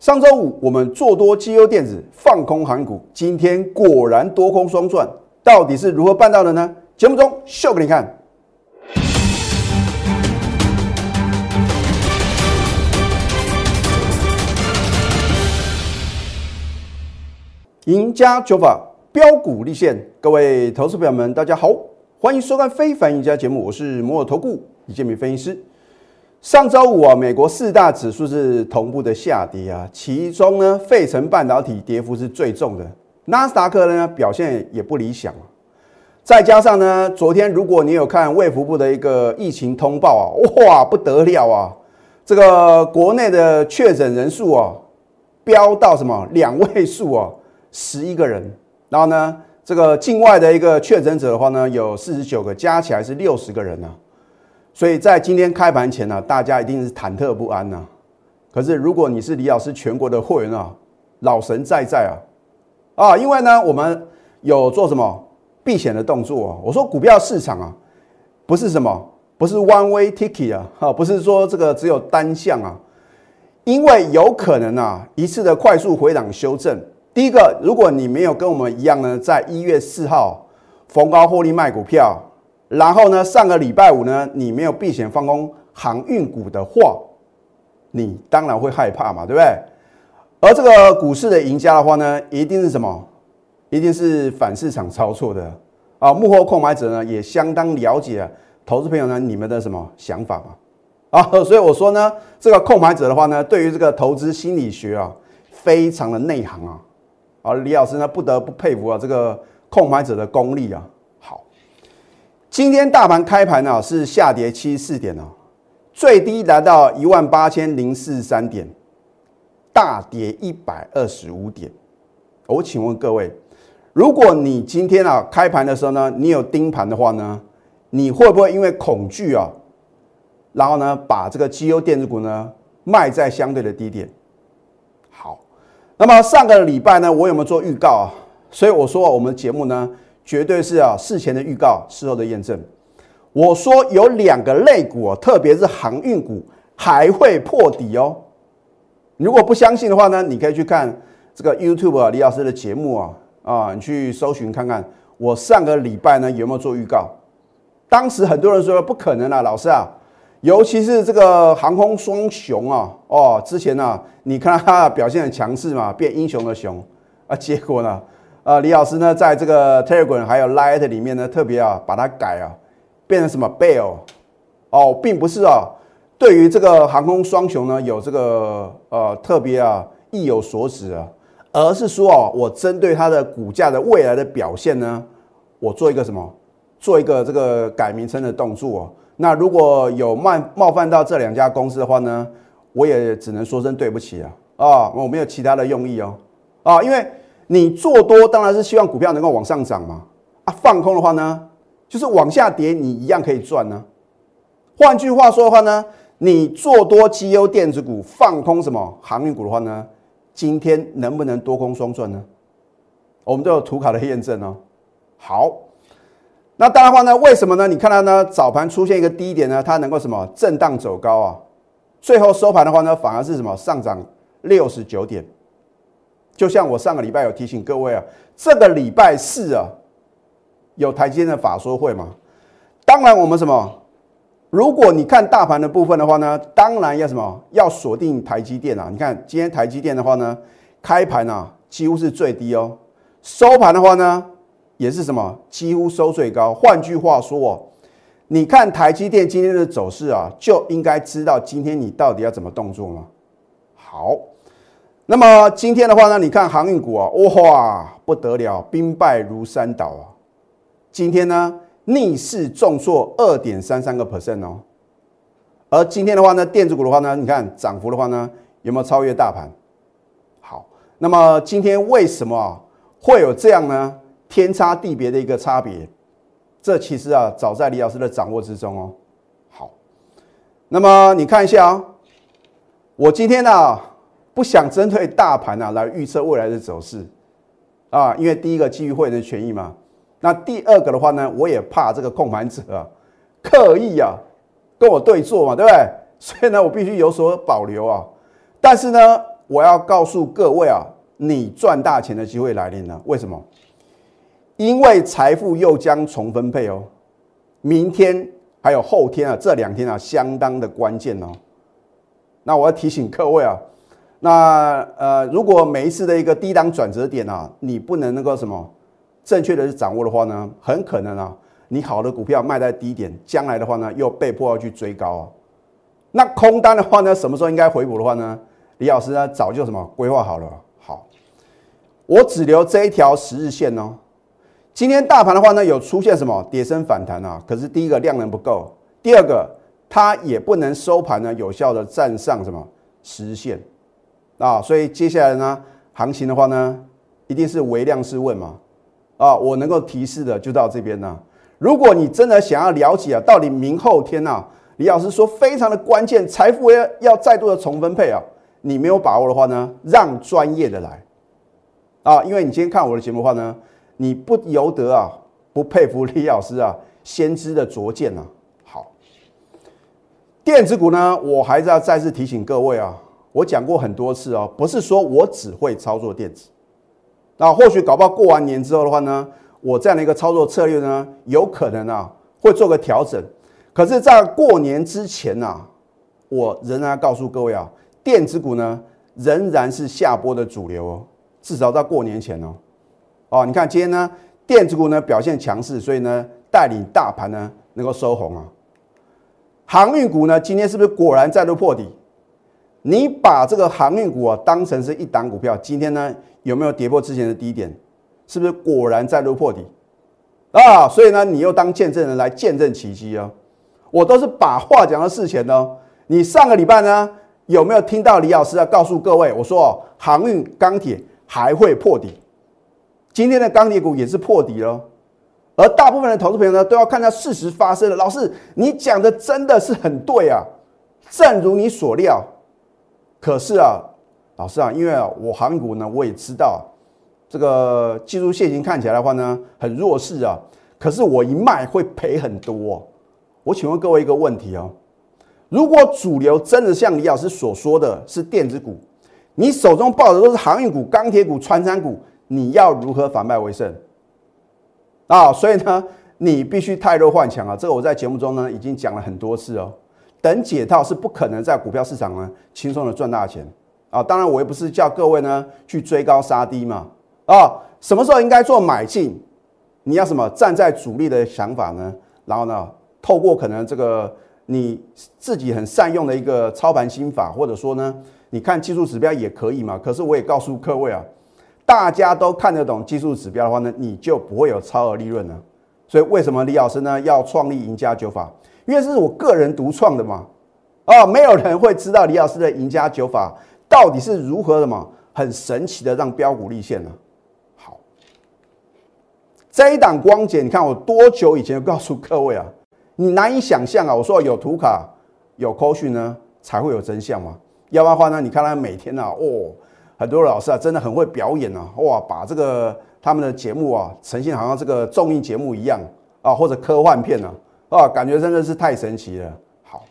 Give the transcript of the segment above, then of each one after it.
上周五我们做多绩优电子，放空韩股，今天果然多空双赚，到底是如何办到的呢？节目中秀给你看。赢家九法标股立现，各位投资朋友们，大家好，欢迎收看《非凡赢家》节目，我是摩尔投顾李建明分析师。上周五啊，美国四大指数是同步的下跌啊，其中呢，费城半导体跌幅是最重的，纳斯达克呢表现也不理想再加上呢，昨天如果你有看卫福部的一个疫情通报啊，哇，不得了啊，这个国内的确诊人数啊，飙到什么？两位数啊，十一个人，然后呢，这个境外的一个确诊者的话呢，有四十九个，加起来是六十个人呢。所以在今天开盘前呢，大家一定是忐忑不安呐。可是如果你是李老师全国的会员啊，老神在在啊，啊，因为呢，我们有做什么避险的动作啊。我说股票市场啊，不是什么，不是 one way ticket 啊，哈，不是说这个只有单向啊，因为有可能啊，一次的快速回档修正。第一个，如果你没有跟我们一样呢，在一月四号逢高获利卖股票。然后呢，上个礼拜五呢，你没有避险放空航运股的话，你当然会害怕嘛，对不对？而这个股市的赢家的话呢，一定是什么？一定是反市场操作的啊！幕后控买者呢，也相当了解投资朋友呢你们的什么想法嘛？啊，所以我说呢，这个控买者的话呢，对于这个投资心理学啊，非常的内行啊！啊，李老师呢，不得不佩服啊，这个控买者的功力啊！今天大盘开盘呢是下跌七十四点哦，最低来到一万八千零四十三点，大跌一百二十五点。我请问各位，如果你今天啊开盘的时候呢，你有盯盘的话呢，你会不会因为恐惧啊，然后呢把这个绩优电子股呢卖在相对的低点？好，那么上个礼拜呢，我有没有做预告啊？所以我说我们节目呢。绝对是啊，事前的预告，事后的验证。我说有两个类股啊，特别是航运股还会破底哦。如果不相信的话呢，你可以去看这个 YouTube 啊，李老师的节目啊，啊，你去搜寻看看。我上个礼拜呢有没有做预告？当时很多人说不可能啊，老师啊，尤其是这个航空双雄啊，哦，之前呢，你看它表现很强势嘛，变英雄的熊啊，结果呢？呃，李老师呢，在这个 Telegram 还有 Light 里面呢，特别啊，把它改啊，变成什么 Bell 哦，并不是啊，对于这个航空双雄呢，有这个呃特别啊意有所指啊，而是说哦，我针对它的股价的未来的表现呢，我做一个什么，做一个这个改名称的动作。那如果有冒冒犯到这两家公司的话呢，我也只能说声对不起啊啊，我没有其他的用意哦啊，因为。你做多当然是希望股票能够往上涨嘛，啊，放空的话呢，就是往下跌，你一样可以赚呢。换句话说的话呢，你做多绩优电子股，放空什么航运股的话呢，今天能不能多空双赚呢？我们都有图卡的验证哦。好，那当然话呢，为什么呢？你看到呢，早盘出现一个低点呢，它能够什么震荡走高啊？最后收盘的话呢，反而是什么上涨六十九点。就像我上个礼拜有提醒各位啊，这个礼拜四啊，有台积电的法说会嘛？当然我们什么？如果你看大盘的部分的话呢，当然要什么？要锁定台积电啊！你看今天台积电的话呢，开盘啊几乎是最低哦，收盘的话呢也是什么？几乎收最高。换句话说哦，你看台积电今天的走势啊，就应该知道今天你到底要怎么动作吗？好。那么今天的话呢，你看航运股啊，哇，不得了，兵败如山倒啊！今天呢，逆势重挫二点三三个 percent 哦。而今天的话呢，电子股的话呢，你看涨幅的话呢，有没有超越大盘？好，那么今天为什么会有这样呢？天差地别的一个差别，这其实啊，早在李老师的掌握之中哦。好，那么你看一下啊，我今天呢。不想针对大盘啊来预测未来的走势啊，因为第一个基于会员的权益嘛。那第二个的话呢，我也怕这个控盘者啊刻意啊跟我对坐嘛，对不对？所以呢，我必须有所保留啊。但是呢，我要告诉各位啊，你赚大钱的机会来临了。为什么？因为财富又将重分配哦。明天还有后天啊，这两天啊，相当的关键哦。那我要提醒各位啊，那呃，如果每一次的一个低档转折点啊，你不能那个什么正确的去掌握的话呢，很可能啊，你好的股票卖在低点，将来的话呢，又被迫要去追高啊。那空单的话呢，什么时候应该回补的话呢？李老师呢，早就什么规划好了。好，我只留这一条十日线哦。今天大盘的话呢，有出现什么跌升反弹啊？可是第一个量能不够，第二个它也不能收盘呢，有效的站上什么十日线啊？所以接下来呢，行情的话呢，一定是微量试问嘛啊？我能够提示的就到这边呢。如果你真的想要了解啊，到底明后天啊，李老师说非常的关键，财富要要再度的重分配啊，你没有把握的话呢，让专业的来啊，因为你今天看我的节目的话呢。你不由得啊，不佩服李老师啊，先知的拙见啊。好，电子股呢，我还是要再次提醒各位啊，我讲过很多次哦，不是说我只会操作电子，那或许搞不好过完年之后的话呢，我这样的一个操作策略呢，有可能啊会做个调整。可是，在过年之前呢，我仍然要告诉各位啊，电子股呢仍然是下波的主流哦，至少在过年前哦。哦，你看今天呢，电子股呢表现强势，所以呢带领大盘呢能够收红啊。航运股呢今天是不是果然再度破底？你把这个航运股啊当成是一档股票，今天呢有没有跌破之前的低点？是不是果然再度破底？啊，所以呢你又当见证人来见证奇迹啊！我都是把话讲到事前哦。你上个礼拜呢有没有听到李老师啊告诉各位，我说哦航运钢铁还会破底？今天的钢铁股也是破底了，而大部分的投资朋友呢，都要看到事实发生了。老师，你讲的真的是很对啊，正如你所料。可是啊，老师啊，因为啊，我航股呢，我也知道这个技术线型看起来的话呢，很弱势啊。可是我一卖会赔很多。我请问各位一个问题哦，如果主流真的像李老师所说的是电子股，你手中抱的都是航运股、钢铁股、穿山股。你要如何反败为胜啊？所以呢，你必须泰弱换强啊！这个我在节目中呢已经讲了很多次哦。等解套是不可能在股票市场呢轻松的赚大钱啊！当然，我也不是叫各位呢去追高杀低嘛啊！什么时候应该做买进？你要什么站在主力的想法呢？然后呢，透过可能这个你自己很善用的一个操盘心法，或者说呢，你看技术指标也可以嘛。可是我也告诉各位啊。大家都看得懂技术指标的话呢，你就不会有超额利润了。所以为什么李老师呢要创立赢家九法？因为这是我个人独创的嘛。啊，没有人会知道李老师的赢家九法到底是如何的嘛，很神奇的让标股立现呢。好，这一档光简，你看我多久以前就告诉各位啊，你难以想象啊。我说有图卡有扣讯呢，才会有真相嘛。要不然的话呢，你看他每天啊，哦。很多老师啊，真的很会表演啊！哇，把这个他们的节目啊，呈现好像这个综艺节目一样啊，或者科幻片呢啊，感觉真的是太神奇了。好，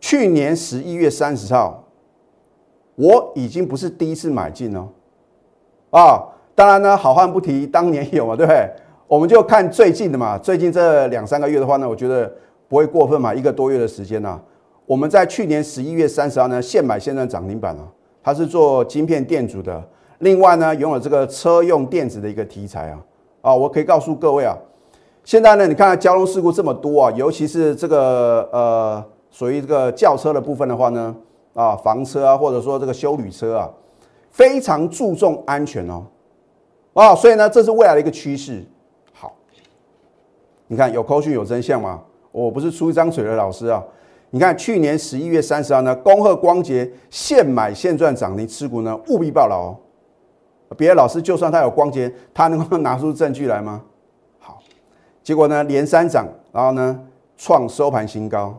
去年十一月三十号，我已经不是第一次买进哦。啊，当然呢，好汉不提当年勇嘛，对不对？我们就看最近的嘛，最近这两三个月的话呢，我觉得不会过分嘛，一个多月的时间呢，我们在去年十一月三十号呢，现买现赚涨停板啊。它是做晶片电阻的，另外呢，拥有这个车用电子的一个题材啊啊，我可以告诉各位啊，现在呢，你看交通事故这么多啊，尤其是这个呃，属于这个轿车的部分的话呢，啊，房车啊，或者说这个修旅车啊，非常注重安全哦，啊，所以呢，这是未来的一个趋势。好，你看有口讯有真相吗？我不是出一张嘴的老师啊。你看，去年十一月三十号呢，恭贺光捷现买现赚涨停，持股呢务必报牢哦。别的老师就算他有光捷，他能够拿出证据来吗？结果呢连三涨，然后呢创收盘新高。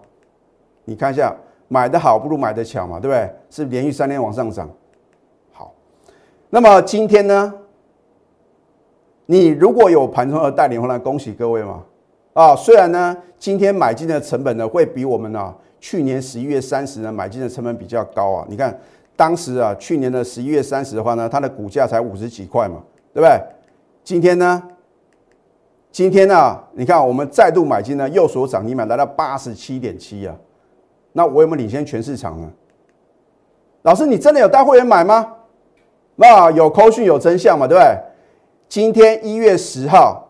你看一下，买的好不如买的巧嘛，对不对？是连续三天往上涨。好，那么今天呢，你如果有盘中的带领，来恭喜各位嘛。啊，虽然呢今天买进的成本呢会比我们呢。去年十一月三十呢，买进的成本比较高啊。你看当时啊，去年的十一月三十的话呢，它的股价才五十几块嘛，对不对？今天呢？今天呢？你看我们再度买进呢，又所涨停板来到八十七点七啊。那我有没有领先全市场呢？老师，你真的有带会员买吗？那有扣讯有真相嘛，对不对？今天一月十号，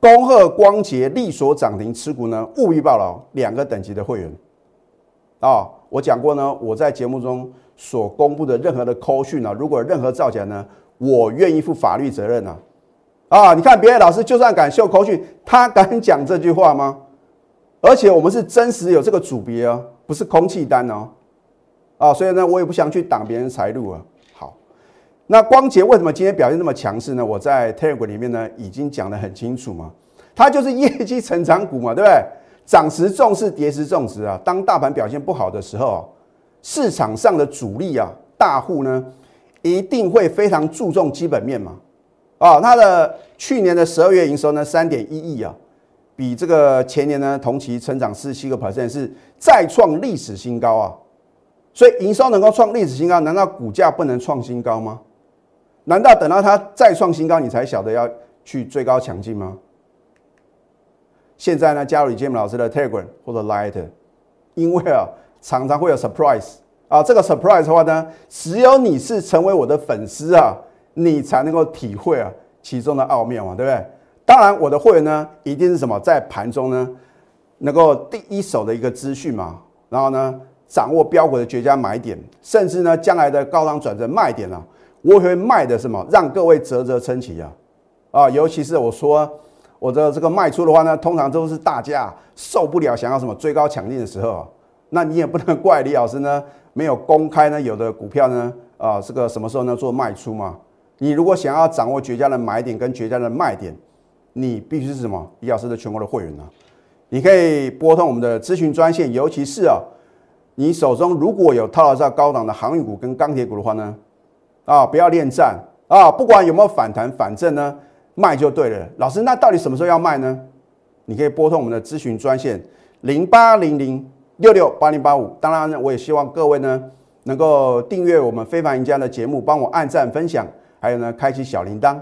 恭贺光捷力所涨停持股呢，务必报牢两个等级的会员啊。我讲过呢，我在节目中所公布的任何的扣讯啊，如果任何造假呢，我愿意负法律责任啊。啊，你看别的老师就算敢秀口讯，他敢讲这句话吗？而且我们是真实有这个组别啊，不是空气单哦。啊，所以呢，我也不想去挡别人财路啊。好，那光捷为什么今天表现那么强势呢？我在 Telegram 里面呢已经讲得很清楚嘛，它就是业绩成长股嘛，对不对？涨时重视，跌时重视啊。当大盘表现不好的时候，市场上的主力啊，大户呢，一定会非常注重基本面嘛。啊，它的去年的十二月营收呢，三点一亿啊，比这个前年呢同期成长四七个 percent，是再创历史新高啊。所以营收能够创历史新高，难道股价不能创新高吗？难道等到它再创新高，你才晓得要去追高抢进吗？现在呢，加入李建明老师的 Telegram 或者 Light，因为啊，常常会有 surprise 啊。这个 surprise 的话呢，只有你是成为我的粉丝啊，你才能够体会啊其中的奥妙嘛，对不对？当然，我的会员呢，一定是什么在盘中呢，能够第一手的一个资讯嘛，然后呢，掌握标股的绝佳买点，甚至呢，将来的高档转折卖点啊，我会卖的什么，让各位啧啧称奇啊啊，尤其是我说。我的这个卖出的话呢，通常都是大家受不了，想要什么追高抢进的时候，那你也不能怪李老师呢，没有公开呢，有的股票呢，啊，这个什么时候呢做卖出嘛？你如果想要掌握绝佳的买点跟绝佳的卖点，你必须是什么？李老师的全国的会员呢？你可以拨通我们的咨询专线，尤其是啊，你手中如果有套到高档的航运股跟钢铁股的话呢，啊，不要恋战啊，不管有没有反弹，反正呢。卖就对了，老师，那到底什么时候要卖呢？你可以拨通我们的咨询专线零八零零六六八零八五。当然呢，我也希望各位呢能够订阅我们非凡赢家的节目，帮我按赞分享，还有呢开启小铃铛。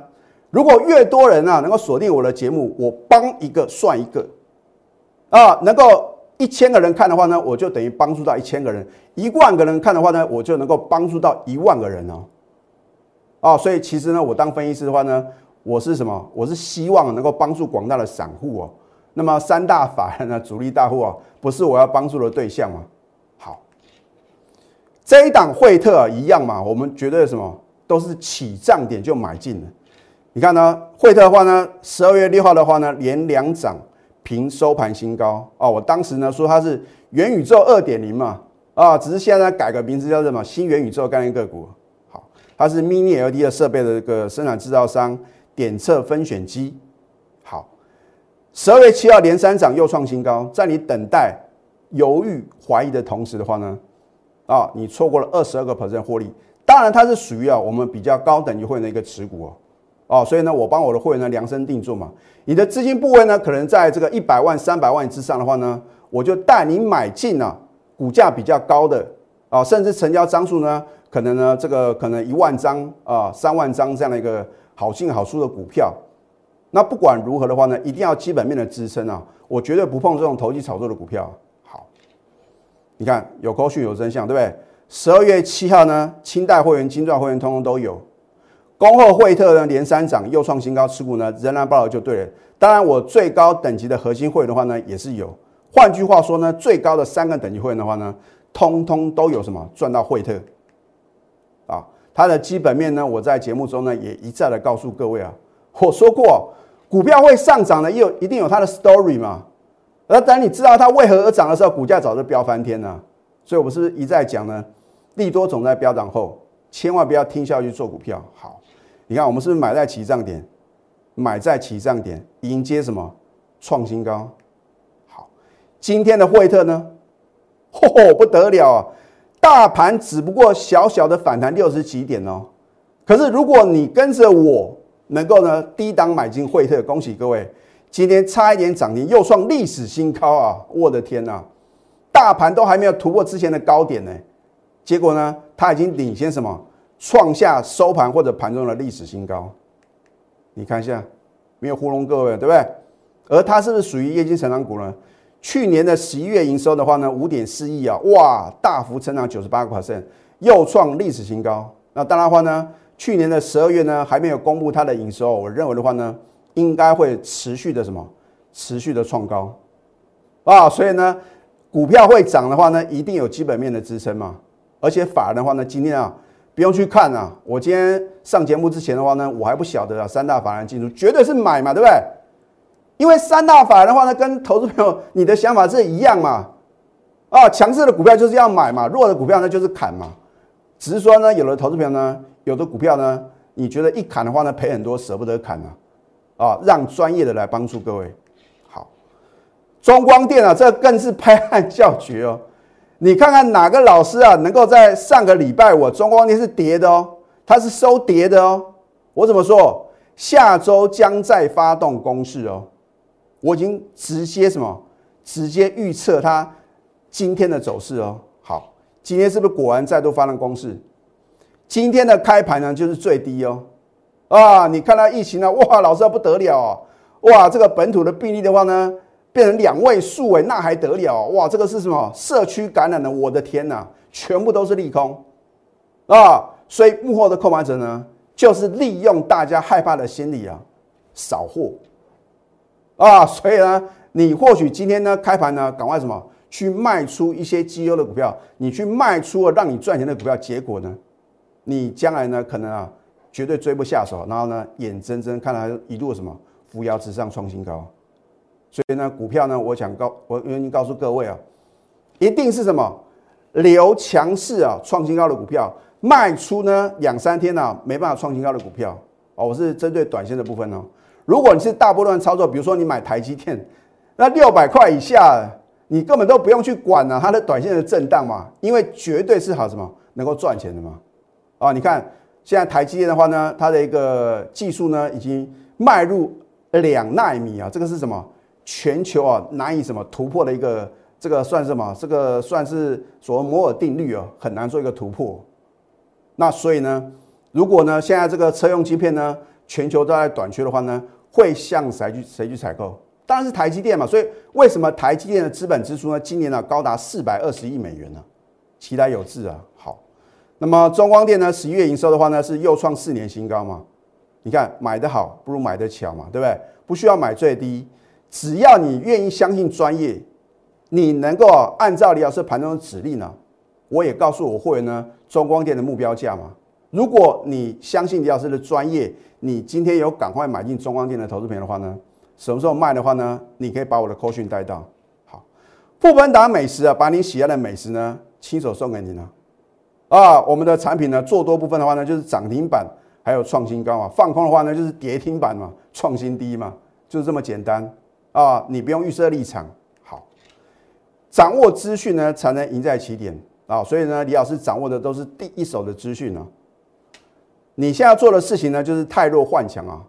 如果越多人啊能够锁定我的节目，我帮一个算一个啊，能够一千个人看的话呢，我就等于帮助到一千个人；一万个人看的话呢，我就能够帮助到一万个人哦。啊，所以其实呢，我当分析师的话呢。我是什么？我是希望能够帮助广大的散户哦。那么三大法人呢，主力大户啊，不是我要帮助的对象吗？好，这一档惠特一样嘛，我们绝对什么都是起涨点就买进了。你看呢，惠特的话呢，十二月六号的话呢，连两涨，平收盘新高哦。我当时呢说它是元宇宙二点零嘛，啊，只是现在改个名字叫什么新元宇宙概念个股。好，它是 Mini LED 的设备的一个生产制造商。点测分选机，好，十二月七号连三涨又创新高，在你等待、犹豫、怀疑的同时的话呢，啊，你错过了二十二个 percent 获利。当然，它是属于啊我们比较高等级会员的一个持股哦，哦，所以呢，我帮我的会员呢量身定做嘛。你的资金部位呢，可能在这个一百万、三百万之上的话呢，我就带你买进啊，股价比较高的啊，甚至成交张数呢，可能呢这个可能一万张啊、三万张这样的一个。好进好出的股票，那不管如何的话呢，一定要基本面的支撑啊！我绝对不碰这种投机炒作的股票。好，你看有高讯有真相，对不对？十二月七号呢，清代会员、金钻会员通通都有。恭贺惠特呢连三涨又创新高，持股呢仍然报了就对了。当然，我最高等级的核心会员的话呢，也是有。换句话说呢，最高的三个等级会员的话呢，通通都有什么赚到惠特啊？它的基本面呢，我在节目中呢也一再的告诉各位啊，我说过，股票会上涨呢，也有一定有它的 story 嘛。而等你知道它为何而涨的时候，股价早就飙翻天了。所以，我是不是一再讲呢？利多总在飙涨后，千万不要听下去做股票。好，你看我们是不是买在起涨点，买在起涨点迎接什么创新高？好，今天的惠特呢，嚯，不得了啊！大盘只不过小小的反弹六十几点哦，可是如果你跟着我能够呢低档买进惠特，恭喜各位，今天差一点涨停又创历史新高啊！我的天呐，大盘都还没有突破之前的高点呢，结果呢，它已经领先什么，创下收盘或者盘中的历史新高。你看一下，没有糊弄各位，对不对？而它是不是属于业绩成长股呢？去年的十一月营收的话呢，五点四亿啊，哇，大幅成长九十八个 percent，又创历史新高。那当然的话呢，去年的十二月呢，还没有公布它的营收，我认为的话呢，应该会持续的什么，持续的创高啊。所以呢，股票会涨的话呢，一定有基本面的支撑嘛。而且法人的话呢，今天啊，不用去看啊。我今天上节目之前的话呢，我还不晓得啊，三大法人进入绝对是买嘛，对不对？因为三大法人的话呢，跟投资朋友你的想法是一样嘛。啊，强势的股票就是要买嘛，弱的股票呢就是砍嘛。只是说呢，有的投资朋友呢，有的股票呢，你觉得一砍的话呢，赔很多，舍不得砍啊。啊，让专业的来帮助各位。好，中光电啊，这更是拍案叫绝哦。你看看哪个老师啊，能够在上个礼拜我中光电是跌的哦，它是收跌的哦。我怎么说？下周将再发动攻势哦。我已经直接什么？直接预测它今天的走势哦。好，今天是不是果然再度发动攻势？今天的开盘呢，就是最低哦。啊，你看到疫情呢？哇，老师不得了哦。哇，这个本土的病例的话呢？变成两位数哎，那还得了哇！这个是什么社区感染的？我的天哪，全部都是利空啊！所以幕后的购买者呢，就是利用大家害怕的心理啊，扫货啊！所以呢，你或许今天呢开盘呢，赶快什么去卖出一些绩优的股票，你去卖出了让你赚钱的股票，结果呢，你将来呢可能啊绝对追不下手，然后呢眼睁睁看它一路什么扶摇直上创新高。所以呢，股票呢，我想告我愿意告诉各位啊，一定是什么留强势啊，创新高的股票卖出呢两三天呢没办法创新高的股票哦，我是针对短线的部分哦。如果你是大波段操作，比如说你买台积电，那六百块以下，你根本都不用去管了它的短线的震荡嘛，因为绝对是好什么能够赚钱的嘛。啊，你看现在台积电的话呢，它的一个技术呢已经迈入两纳米啊，这个是什么？全球啊难以什么突破的一个，这个算什么？这个算是所谓摩尔定律啊，很难做一个突破。那所以呢，如果呢现在这个车用芯片呢，全球都在短缺的话呢，会向谁去谁去采购？当然是台积电嘛。所以为什么台积电的资本支出呢，今年呢高达四百二十亿美元呢？期待有志啊。好，那么中光电呢，十一月营收的话呢，是又创四年新高嘛？你看买的好不如买得巧嘛，对不对？不需要买最低。只要你愿意相信专业，你能够按照李老师盘中的指令呢，我也告诉我会员呢，中光电的目标价嘛。如果你相信李老师的专业，你今天有赶快买进中光电的投资品的话呢，什么时候卖的话呢，你可以把我的扣讯带到。好，富本达美食啊，把你喜爱的美食呢，亲手送给你呢。啊，我们的产品呢，做多部分的话呢，就是涨停板，还有创新高嘛；放空的话呢，就是跌停板嘛，创新低嘛，就是这么简单。啊，你不用预设立场，好，掌握资讯呢，才能赢在起点啊。所以呢，李老师掌握的都是第一手的资讯呢。你现在做的事情呢，就是太弱换强啊，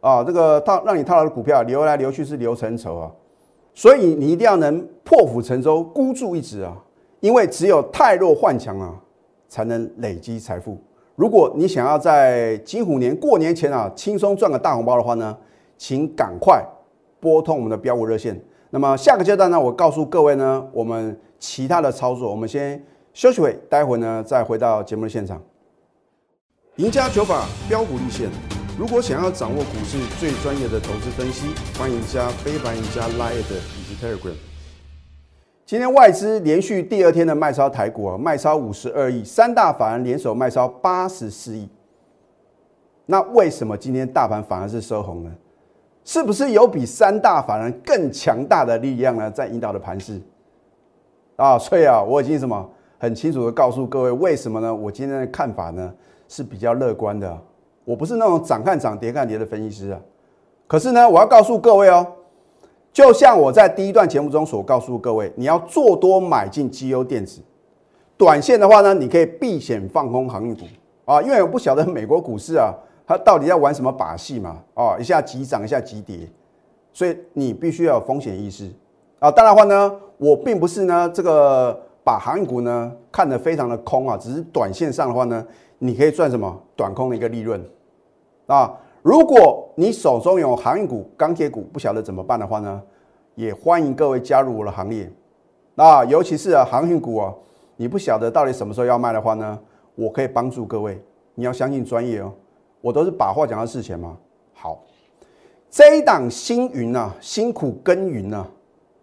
啊，这个套让你套牢的股票流来流去是流成仇啊。所以你一定要能破釜沉舟，孤注一掷啊。因为只有太弱换强啊，才能累积财富。如果你想要在金虎年过年前啊，轻松赚个大红包的话呢，请赶快。拨通我们的标股热线。那么下个阶段呢，我告诉各位呢，我们其他的操作，我们先休息会，待会呢再回到节目的现场。赢家九法标股立线。如果想要掌握股市最专业的投资分析，欢迎加非凡、赢家 Line 以及 Telegram。今天外资连续第二天的卖超台股啊，卖超五十二亿，三大法人联手卖超八十四亿。那为什么今天大盘反而是收红呢？是不是有比三大法人更强大的力量呢，在引导的盘势啊？所以啊，我已经什么很清楚的告诉各位，为什么呢？我今天的看法呢是比较乐观的。我不是那种涨看涨跌看跌的分析师啊。可是呢，我要告诉各位哦，就像我在第一段节目中所告诉各位，你要做多买进绩优电子，短线的话呢，你可以避险放空航运股啊，因为我不晓得美国股市啊。他到底要玩什么把戏嘛？哦，一下急涨，一下急跌，所以你必须要有风险意识啊。当然话呢，我并不是呢这个把航运股呢看得非常的空啊，只是短线上的话呢，你可以赚什么短空的一个利润啊。如果你手中有航运股、钢铁股，不晓得怎么办的话呢，也欢迎各位加入我的行列啊。尤其是啊航运股啊，你不晓得到底什么时候要卖的话呢，我可以帮助各位。你要相信专业哦，我都是把话讲到事前嘛。好，这一档星云啊，辛苦耕耘呢。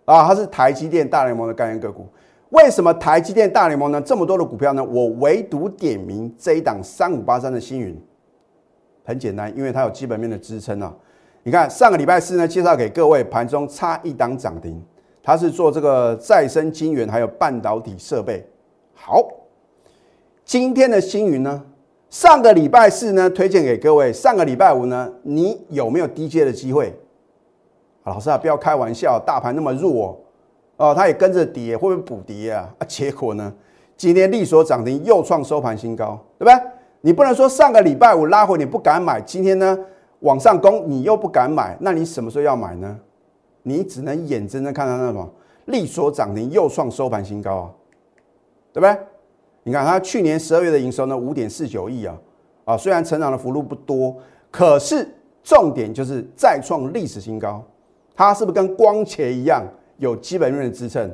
啊，它是台积电大联盟的概念个股。为什么台积电大联盟呢？这么多的股票呢？我唯独点名这一档三五八三的星云。很简单，因为它有基本面的支撑啊。你看上个礼拜四呢，介绍给各位，盘中差一档涨停，它是做这个再生晶圆还有半导体设备。好，今天的星云呢？上个礼拜四呢，推荐给各位。上个礼拜五呢，你有没有低阶的机会？老师啊，不要开玩笑，大盘那么弱哦，哦它也跟着跌，会不会补跌啊？啊，结果呢，今天利索涨停，又创收盘新高，对不对？你不能说上个礼拜五拉回你不敢买，今天呢往上攻你又不敢买，那你什么时候要买呢？你只能眼睁睁看到那什么利索涨停，又创收盘新高啊，对不对？你看它去年十二月的营收呢，五点四九亿啊，啊，虽然成长的幅度不多，可是重点就是再创历史新高。它是不是跟光茄一样有基本面的支撑？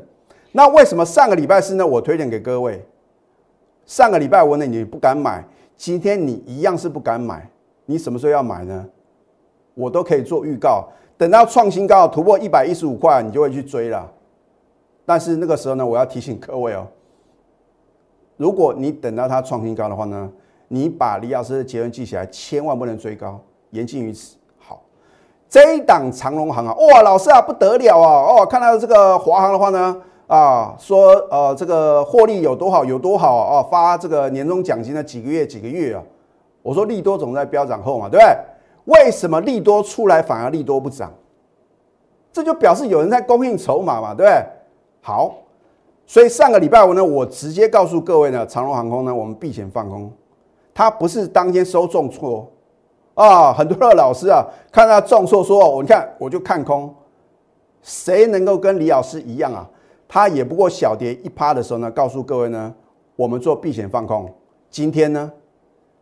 那为什么上个礼拜四呢？我推荐给各位，上个礼拜五呢你不敢买，今天你一样是不敢买。你什么时候要买呢？我都可以做预告，等到创新高突破一百一十五块，你就会去追了。但是那个时候呢，我要提醒各位哦，如果你等到它创新高的话呢，你把李老师的结论记起来，千万不能追高，言尽于此。好这一档长隆行啊，哇，老师啊，不得了啊！哦，看到这个华航的话呢，啊，说呃，这个获利有多好有多好啊，发这个年终奖金呢，几个月几个月啊？我说利多总在飙涨后嘛，对不对？为什么利多出来反而利多不涨？这就表示有人在供应筹码嘛，对不对？好，所以上个礼拜五呢，我直接告诉各位呢，长荣航空呢，我们避险放空，它不是当天收重挫。啊，很多的老师啊，看到重挫说，我你看我就看空，谁能够跟李老师一样啊？他也不过小跌一趴的时候呢，告诉各位呢，我们做避险放空。今天呢，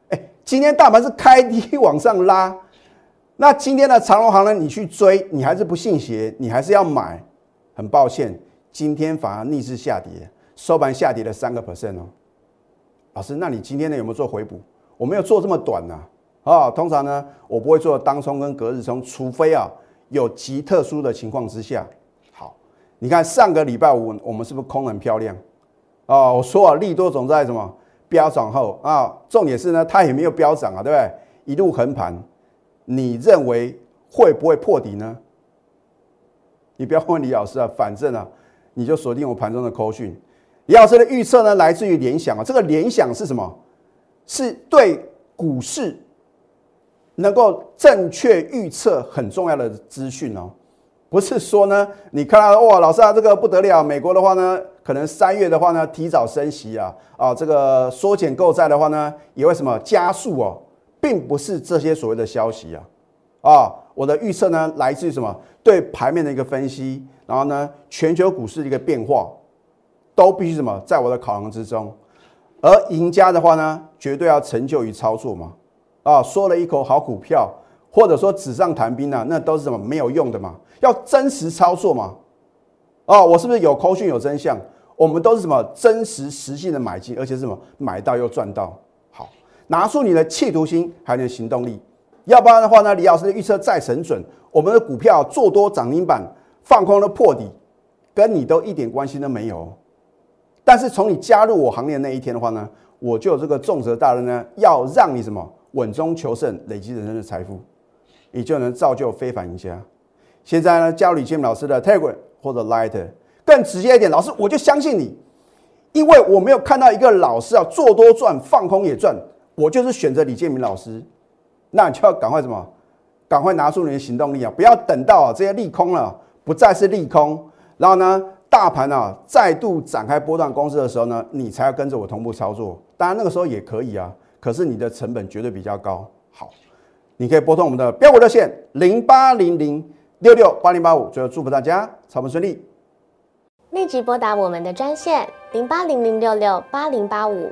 哎，今天大盘是开低往上拉，那今天的长隆行呢，你去追，你还是不信邪，你还是要买。很抱歉，今天反而逆势下跌，收盘下跌了三个 percent 哦。老师，那你今天呢有没有做回补？我没有做这么短呐。啊，通常呢，我不会做当冲跟隔日冲，除非啊有极特殊的情况之下。好，你看上个礼拜五我们是不是空很漂亮？啊，我说啊，利多总在什么飙涨后啊，重点是呢，它也没有飙涨啊，对不对？一路横盘，你认为会不会破底呢？你不要问李老师啊，反正啊，你就锁定我盘中的扣讯。李老师的预测呢，来自于联想啊，这个联想是什么？是对股市。能够正确预测很重要的资讯哦，不是说呢，你看到哇，老师啊，这个不得了，美国的话呢，可能三月的话呢，提早升息啊，啊，这个缩减购债的话呢，也会什么加速哦，并不是这些所谓的消息啊，啊，我的预测呢，来自于什么？对盘面的一个分析，然后呢，全球股市的一个变化，都必须什么，在我的考量之中，而赢家的话呢，绝对要成就于操作嘛。啊，说了一口好股票，或者说纸上谈兵啊，那都是什么没有用的嘛？要真实操作嘛？哦，我是不是有扣讯有真相？我们都是什么真实实际的买进，而且是什么买到又赚到。好，拿出你的企图心，还有你的行动力。要不然的话呢，李老师的预测再神准，我们的股票做多涨停板，放空的破底，跟你都一点关系都没有。但是从你加入我行列那一天的话呢，我就有这个重责大任呢，要让你什么？稳中求胜，累积人生的财富，你就能造就非凡赢家。现在呢，加入李建老师的 Tiger 或者 Light，更直接一点，老师我就相信你，因为我没有看到一个老师啊做多赚，放空也赚，我就是选择李建明老师。那你就要赶快什么？赶快拿出你的行动力啊！不要等到啊这些利空了不再是利空，然后呢大盘啊再度展开波段攻势的时候呢，你才要跟着我同步操作。当然那个时候也可以啊。可是你的成本绝对比较高。好，你可以拨通我们的标股热线零八零零六六八零八五。最后祝福大家操盘顺利。立即拨打我们的专线零八零零六六八零八五